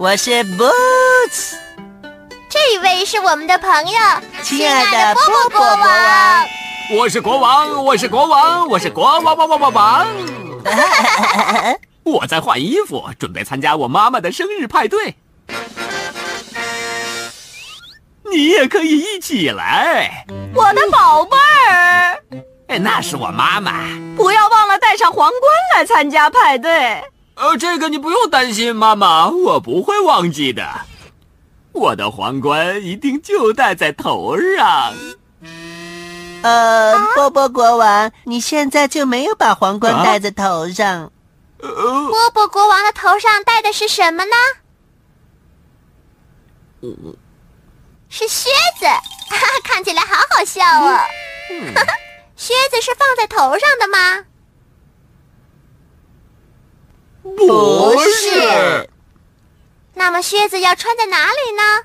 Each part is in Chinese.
我是 Boots，这一位是我们的朋友，亲爱的波波国王。我是国王，我是国王，我是国王王王王王。我在换衣服，准备参加我妈妈的生日派对。你也可以一起来，我的宝贝儿。哎，那是我妈妈。不要忘了带上皇冠来参加派对。呃，这个你不用担心，妈妈，我不会忘记的。我的皇冠一定就戴在头上。呃，波波国王，你现在就没有把皇冠戴在头上。波波国王的头上戴的是什么呢？是靴子，看起来好好笑哦。靴子是放在头上的吗？不是，那么靴子要穿在哪里呢？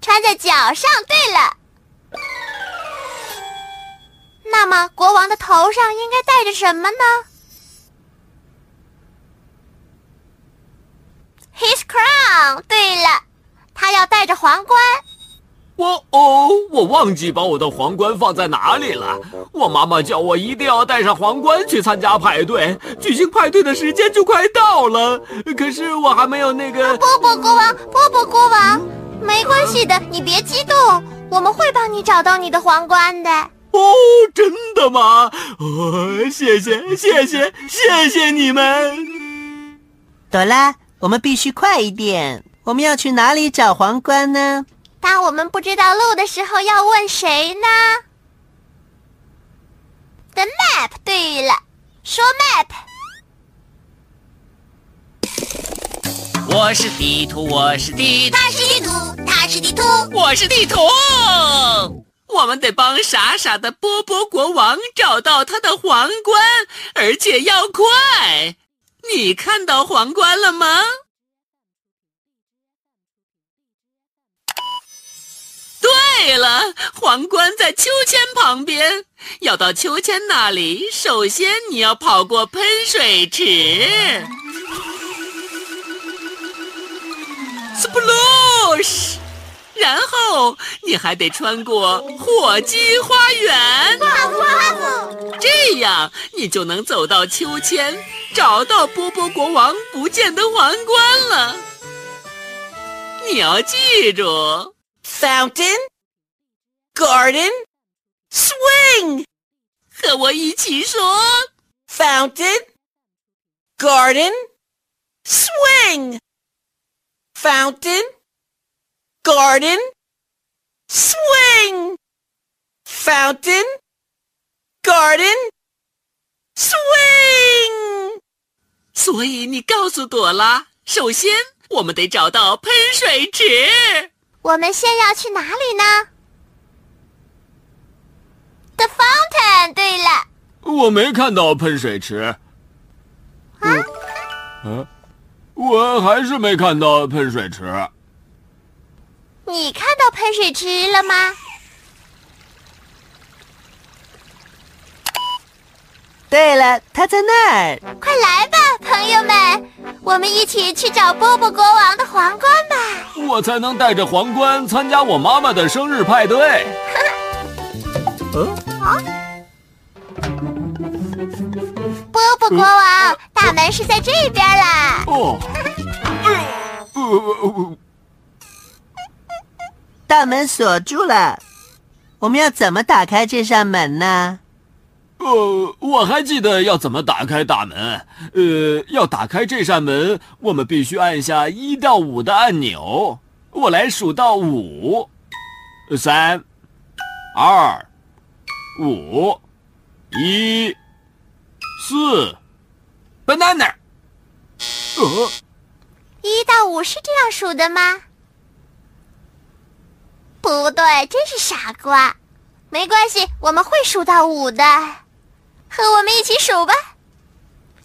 穿在脚上。对了，那么国王的头上应该戴着什么呢？His crown。对了，他要戴着皇冠。我哦，我忘记把我的皇冠放在哪里了。我妈妈叫我一定要带上皇冠去参加派对，举行派对的时间就快到了。可是我还没有那个。波波国王，波波国王，没关系的，你别激动，我们会帮你找到你的皇冠的。哦，真的吗？哦，谢谢，谢谢，谢谢你们。朵拉，我们必须快一点。我们要去哪里找皇冠呢？当我们不知道路的时候，要问谁呢？The map。对了，说 map。我是地图，我是地图，他是地图，他是地图，我是地图。我们得帮傻傻的波波国王找到他的皇冠，而且要快。你看到皇冠了吗？对了，皇冠在秋千旁边。要到秋千那里，首先你要跑过喷水池，Splash，然后你还得穿过火鸡花园，这样你就能走到秋千，找到波波国王不见的皇冠了。你要记住。Fountain, garden, swing，和我一起说：Fountain, garden, swing. Fountain, garden, swing. Fountain, garden, swing. 所以你告诉朵拉，首先我们得找到喷水池。 我们先要去哪里呢？The fountain。对了，我没看到喷水池。啊？嗯，我还是没看到喷水池。你看到喷水池了吗？对了，他在那儿。快来吧，朋友们，我们一起去找波波国王的皇冠吧。我才能带着皇冠参加我妈妈的生日派对。嗯，好。波波国王，大门是在这边啦。哦。哎呦，呃呃大门锁住了，我们要怎么打开这扇门呢？呃，我还记得要怎么打开大门。呃，要打开这扇门，我们必须按下一到五的按钮。我来数到五，三、二、五、一、四，banana。呃，一到五是这样数的吗？不对，真是傻瓜。没关系，我们会数到五的。和我们一起数吧。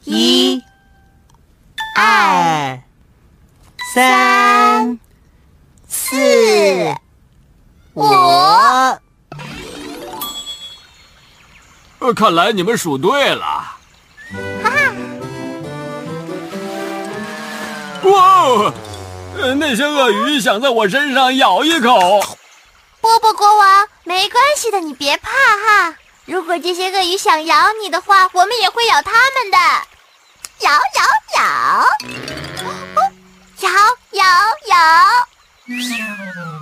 一、二、三、四、五。呃，看来你们数对了。哇！呃，那些鳄鱼想在我身上咬一口。波波国王，没关系的，你别怕哈。如果这些鳄鱼想咬你的话，我们也会咬它们的。咬咬咬，咬咬咬。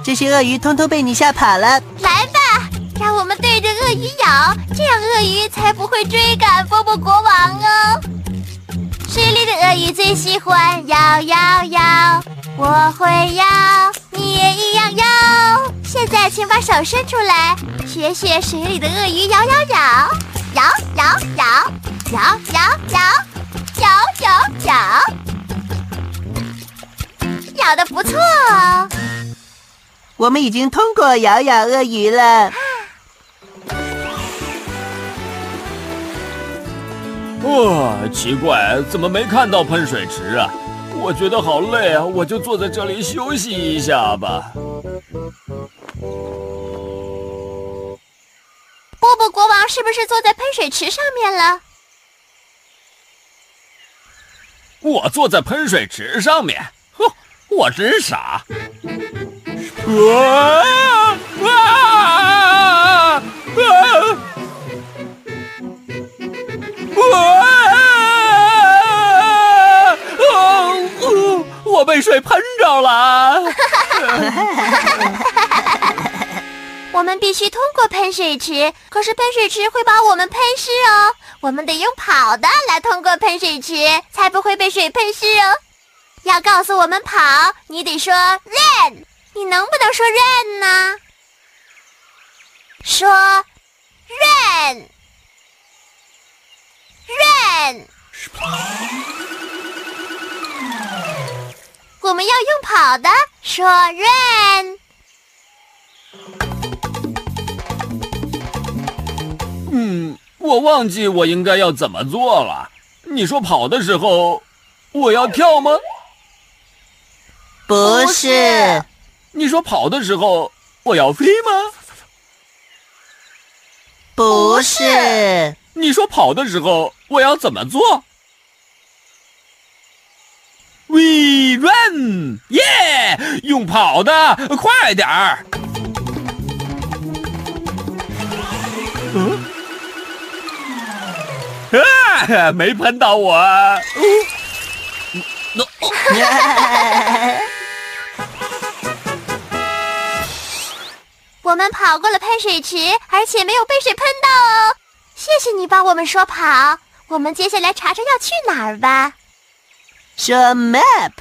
这些鳄鱼通通被你吓跑了。来吧，让我们对着鳄鱼咬，这样鳄鱼才不会追赶波波国王哦。水里的鳄鱼最喜欢摇摇摇，我会摇，你也一样摇。现在请把手伸出来，学学水里的鳄鱼摇摇摇，摇摇摇，摇摇摇，摇摇摇，摇的不错哦。我们已经通过咬咬鳄鱼了。哇，奇怪，怎么没看到喷水池啊？我觉得好累啊，我就坐在这里休息一下吧。是不是坐在喷水池上面了？我坐在喷水池上面，哼，我真傻。啊啊啊！啊！哦，我被水喷着了。我们必须通过喷水池，可是喷水池会把我们喷湿哦。我们得用跑的来通过喷水池，才不会被水喷湿哦。要告诉我们跑，你得说 run。你能不能说 run 呢？说 run。run，我们要用跑的，说 run。嗯，我忘记我应该要怎么做了。你说跑的时候，我要跳吗？不是。你说跑的时候，我要飞吗？不是。你说跑的时候我要怎么做？We run，耶！用跑的，快点儿。啊！没喷到我。我们跑过了喷水池，而且没有被水喷到哦。谢谢你帮我们说跑，我们接下来查查要去哪儿吧。说 map。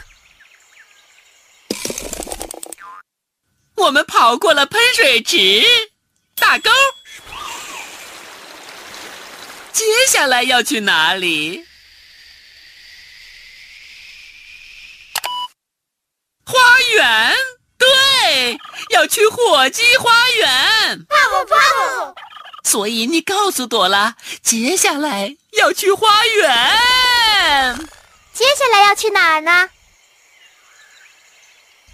我们跑过了喷水池，大钩。接下来要去哪里？花园，对，要去火鸡花园。泡泡泡。所以你告诉朵拉，接下来要去花园。接下来要去哪儿呢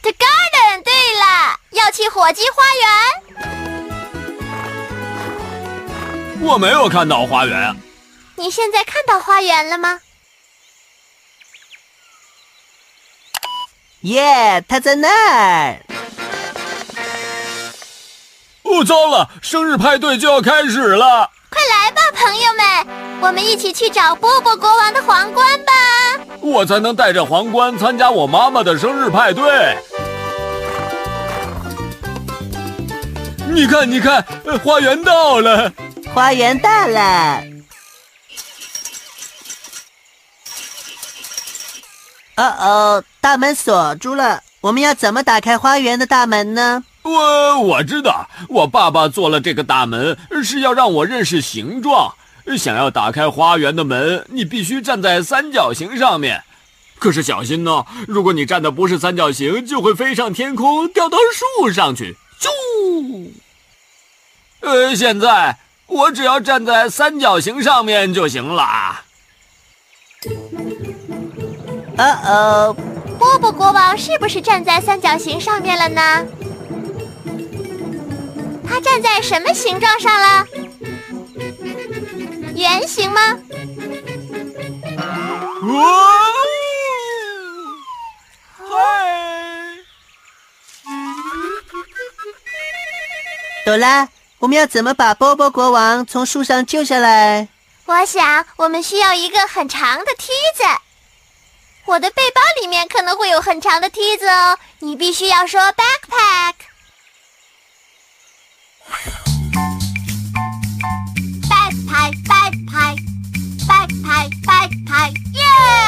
？The garden。对了，要去火鸡花园。我没有看到花园。你现在看到花园了吗？耶，他在那儿。哦，糟了！生日派对就要开始了，快来吧，朋友们，我们一起去找波波国王的皇冠吧！我才能带着皇冠参加我妈妈的生日派对。你看，你看，花园到了，花园到了。哦哦，大门锁住了，我们要怎么打开花园的大门呢？我我知道，我爸爸做了这个大门，是要让我认识形状。想要打开花园的门，你必须站在三角形上面。可是小心呢，如果你站的不是三角形，就会飞上天空，掉到树上去。啾！呃，现在我只要站在三角形上面就行了。哦哦，波波国王是不是站在三角形上面了呢？他站在什么形状上了？圆形吗？哇！嗨！朵拉，我们要怎么把波波国王从树上救下来？我想我们需要一个很长的梯子。我的背包里面可能会有很长的梯子哦，你必须要说 backpack。backpack backpack backpack backpack 耶！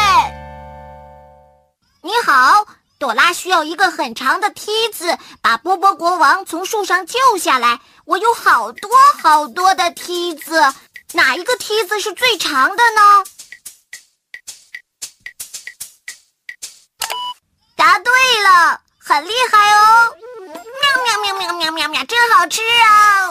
朵拉需要一个很长的梯子，把波波国王从树上救下来。我有好多好多的梯子，哪一个梯子是最长的呢？答对了，很厉害哦！喵喵喵喵喵喵喵，真好吃啊！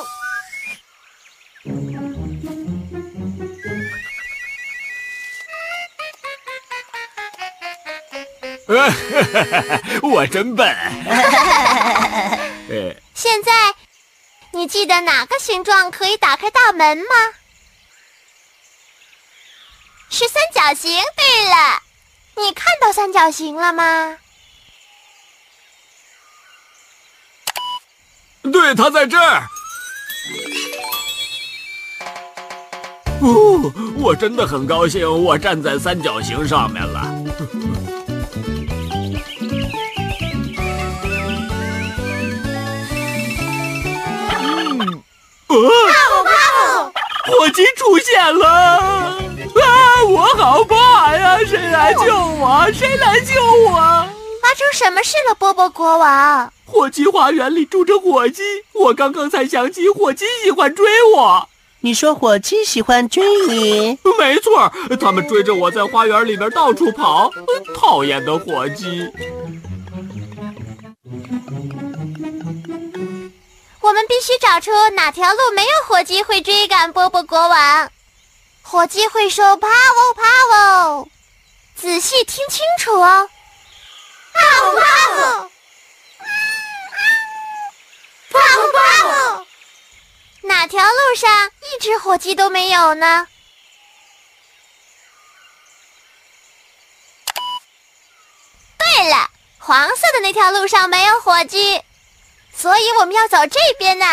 我真笨。现在，你记得哪个形状可以打开大门吗？是三角形。对了，你看到三角形了吗？对，它在这儿。哦，我真的很高兴，我站在三角形上面了。出现了！啊，我好怕呀！谁来救我？谁来救我？发生什么事了，波波国王？火鸡花园里住着火鸡，我刚刚才想起火鸡喜欢追我。你说火鸡喜欢追你？没错，他们追着我在花园里边到处跑。讨厌的火鸡！我们必须找出哪条路没有火鸡会追赶波波国王。火鸡会说 “power power”，仔细听清楚哦，“pow pow”。泡泡，哪条路上一只火鸡都没有呢？对了，黄色的那条路上没有火鸡，所以我们要走这边呢。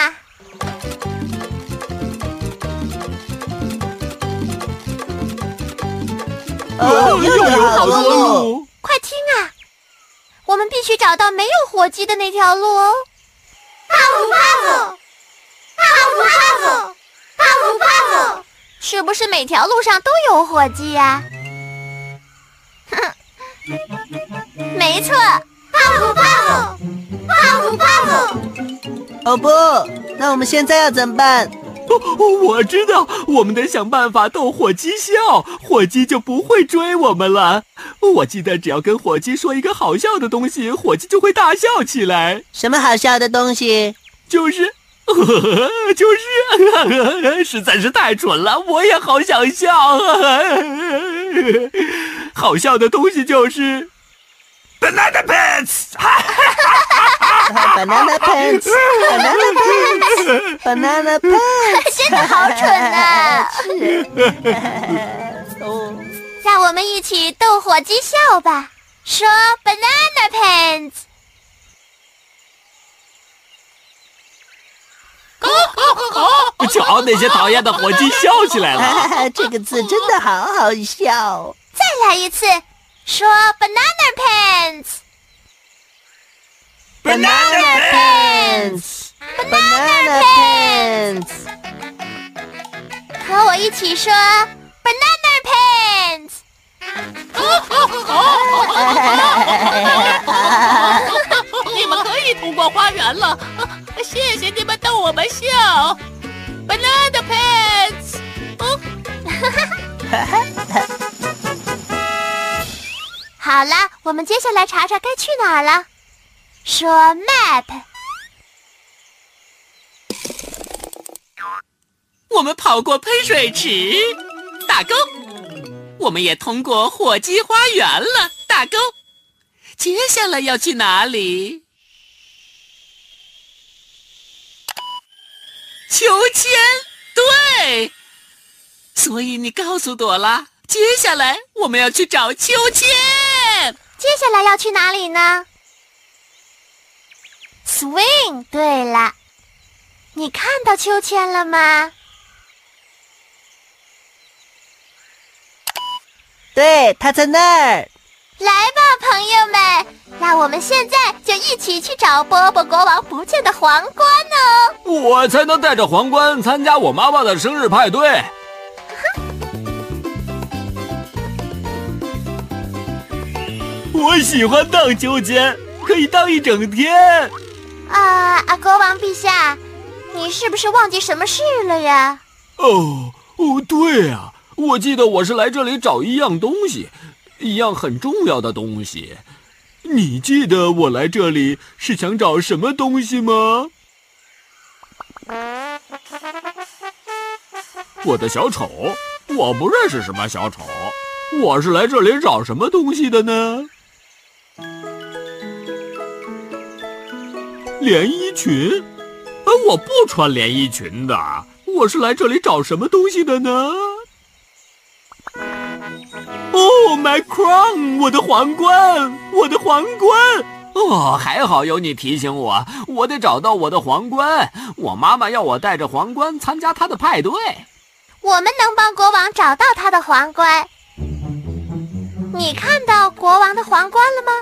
哦，又有好多路！快听啊，我们必须找到没有火鸡的那条路哦。是不是每条路上都有火鸡呀？没错，泡芙泡芙。哦不，那我们现在要怎么办？哦 我知道，我们得想办法逗火鸡笑，火鸡就不会追我们了。我记得，只要跟火鸡说一个好笑的东西，火鸡就会大笑起来。什么好笑的东西？就是，呵 呵就是，实在是太蠢了，我也好想笑。好笑的东西就是。Banana pants，banana pants，banana pants，banana pants，真的好蠢啊！哦，让我们一起逗火鸡笑吧，说 banana pants。瞧，那些讨厌的火鸡笑起来了。这个字真的好好笑。再来一次。说 banana pants，banana pants。Banana pants。和我一起说 banana pants。你们可以通过花园了，谢谢你们逗我们笑。Banana pants。好了，我们接下来查查该去哪儿了。说 map。我们跑过喷水池，打勾。我们也通过火鸡花园了，打勾。接下来要去哪里？秋千，对。所以你告诉朵拉，接下来我们要去找秋千。接下来要去哪里呢？Swing。对了，你看到秋千了吗？对，它在那儿。来吧，朋友们，那我们现在就一起去找波波国王不见的皇冠哦！我才能带着皇冠参加我妈妈的生日派对。我喜欢荡秋千，可以荡一整天。啊啊，国王陛下，你是不是忘记什么事了呀？哦哦，对啊，我记得我是来这里找一样东西，一样很重要的东西。你记得我来这里是想找什么东西吗？我的小丑，我不认识什么小丑。我是来这里找什么东西的呢？连衣裙？呃，我不穿连衣裙的。我是来这里找什么东西的呢？哦，my crown，我的皇冠，我的皇冠！哦，还好有你提醒我，我得找到我的皇冠。我妈妈要我带着皇冠参加她的派对。我们能帮国王找到他的皇冠。你看到国王的皇冠了吗？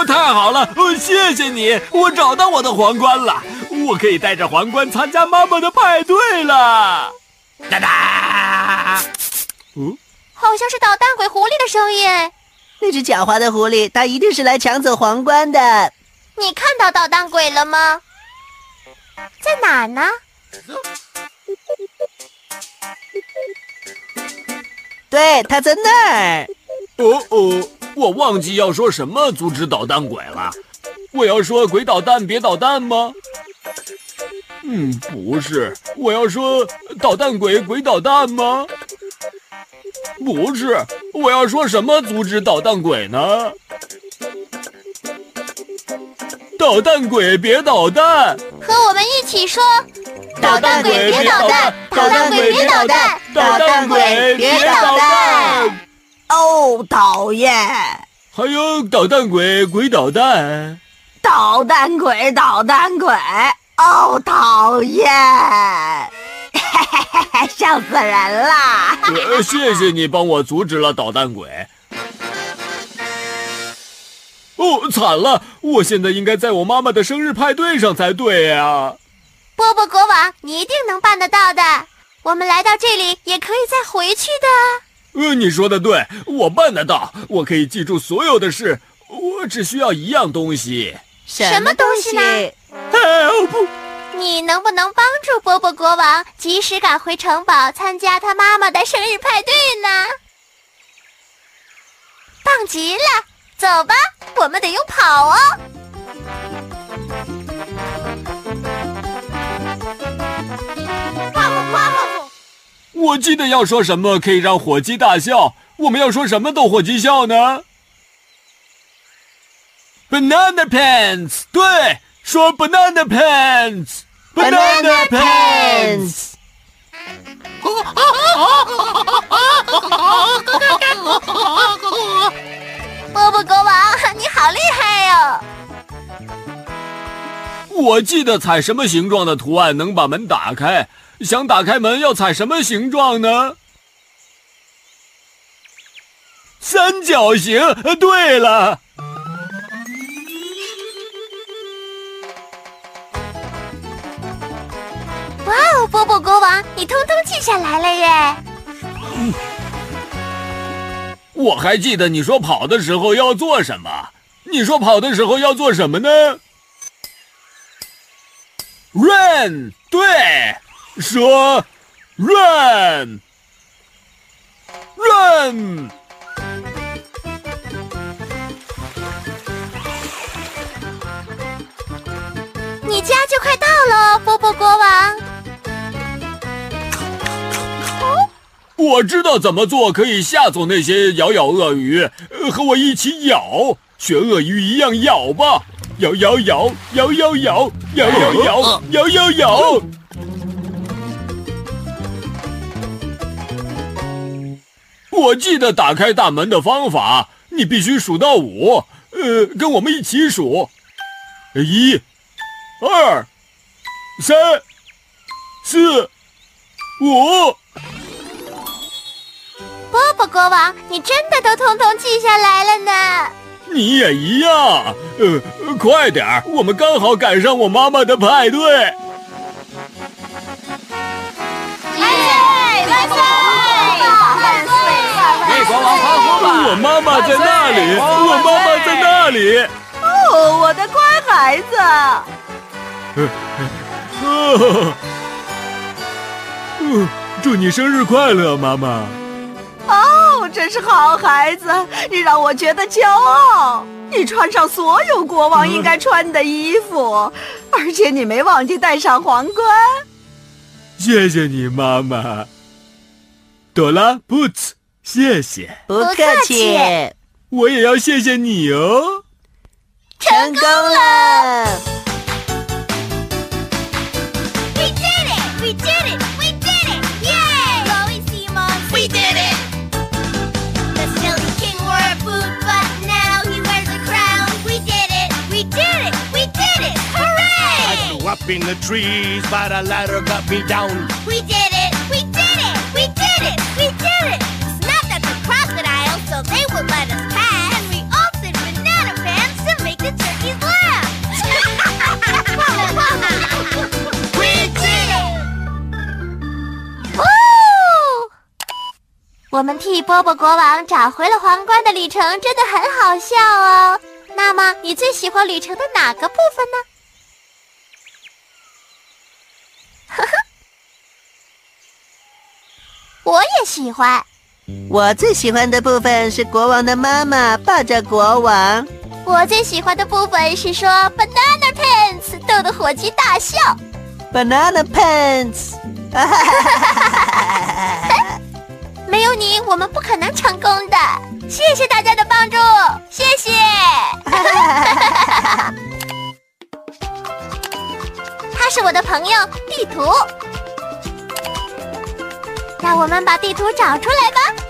哦，太好了！哦，谢谢你，我找到我的皇冠了，我可以带着皇冠参加妈妈的派对了。哒哒！嗯，好像是捣蛋鬼狐狸的声音。那只狡猾的狐狸，它一定是来抢走皇冠的。你看到捣蛋鬼了吗？在哪儿呢？对，他在那儿。哦哦，我忘记要说什么阻止捣蛋鬼了。我要说“鬼捣蛋，别捣蛋”吗？嗯，不是。我要说“捣蛋鬼，鬼捣蛋”吗？不是。我要说什么阻止捣蛋鬼呢？捣蛋鬼别捣蛋！和我们一起说：捣蛋鬼别捣蛋！捣蛋鬼别捣蛋！捣蛋鬼别捣蛋！哦，讨厌！还有捣蛋鬼鬼捣蛋！捣蛋鬼捣蛋鬼！哦，讨厌！嘿嘿嘿嘿，笑死人了！谢谢你帮我阻止了捣蛋鬼。哦，惨了！我现在应该在我妈妈的生日派对上才对呀。波波国王，你一定能办得到的。我们来到这里也可以再回去的。呃，你说的对，我办得到。我可以记住所有的事，我只需要一样东西。什么东西呢？Help！你能不能帮助波波国王及时赶回城堡参加他妈妈的生日派对呢？棒极了！走吧，我们得用跑哦。我记得要说什么可以让火鸡大笑。我们要说什么逗火鸡笑呢？Banana pants，对，说 banana pants，banana pants。波波国王，你好厉害哟！我记得踩什么形状的图案能把门打开？想打开门要踩什么形状呢三角形。对了。哇哦，波波国王，你通通记下来了耶！我还记得你说跑的时候要做什么。你说跑的时候要做什么呢？Run，对，说，run。run。你家就快到了，波波国王。我知道怎么做可以吓走那些咬咬鳄鱼，和我一起咬，学鳄鱼一样咬吧，咬咬咬咬咬咬咬咬咬咬咬咬。我记得打开大门的方法，你必须数到五，呃，跟我们一起数，一、二、三、四、五。波波国王，你真的都通通记下来了呢！你也一样，呃，快点儿，我们刚好赶上我妈妈的派对。我妈妈在那里，我妈妈在那里。哦，我的乖孩子。呃，呃，祝你生日快乐，妈妈。哦，真是好孩子，你让我觉得骄傲。你穿上所有国王应该穿的衣服，而且你没忘记戴上皇冠。谢谢你，妈妈。朵拉，Boots，谢谢。不客气。我也要谢谢你哦。成功了！We did it! We did it! We did it! Yay! Chloe Simon, we did it! The silly king wore a boot, but now he wears a crown. We did it! We did it! We did it! Hooray! I flew up in the trees, but a ladder got me down. We did it! We did it! We did it! We did it! So they would let us pass. And we altered banana pants to make the turkeys laugh. we did it! Woo! 我们替波波国王找回了皇冠的旅程真的很好笑哦。那么，你最喜欢旅程的哪个部分呢？呵呵，我也喜欢。我最喜欢的部分是国王的妈妈抱着国王。我最喜欢的部分是说 “banana pants” 逗得火鸡大笑。banana pants，没有你，我们不可能成功的。谢谢大家的帮助，谢谢。他是我的朋友地图，让我们把地图找出来吧。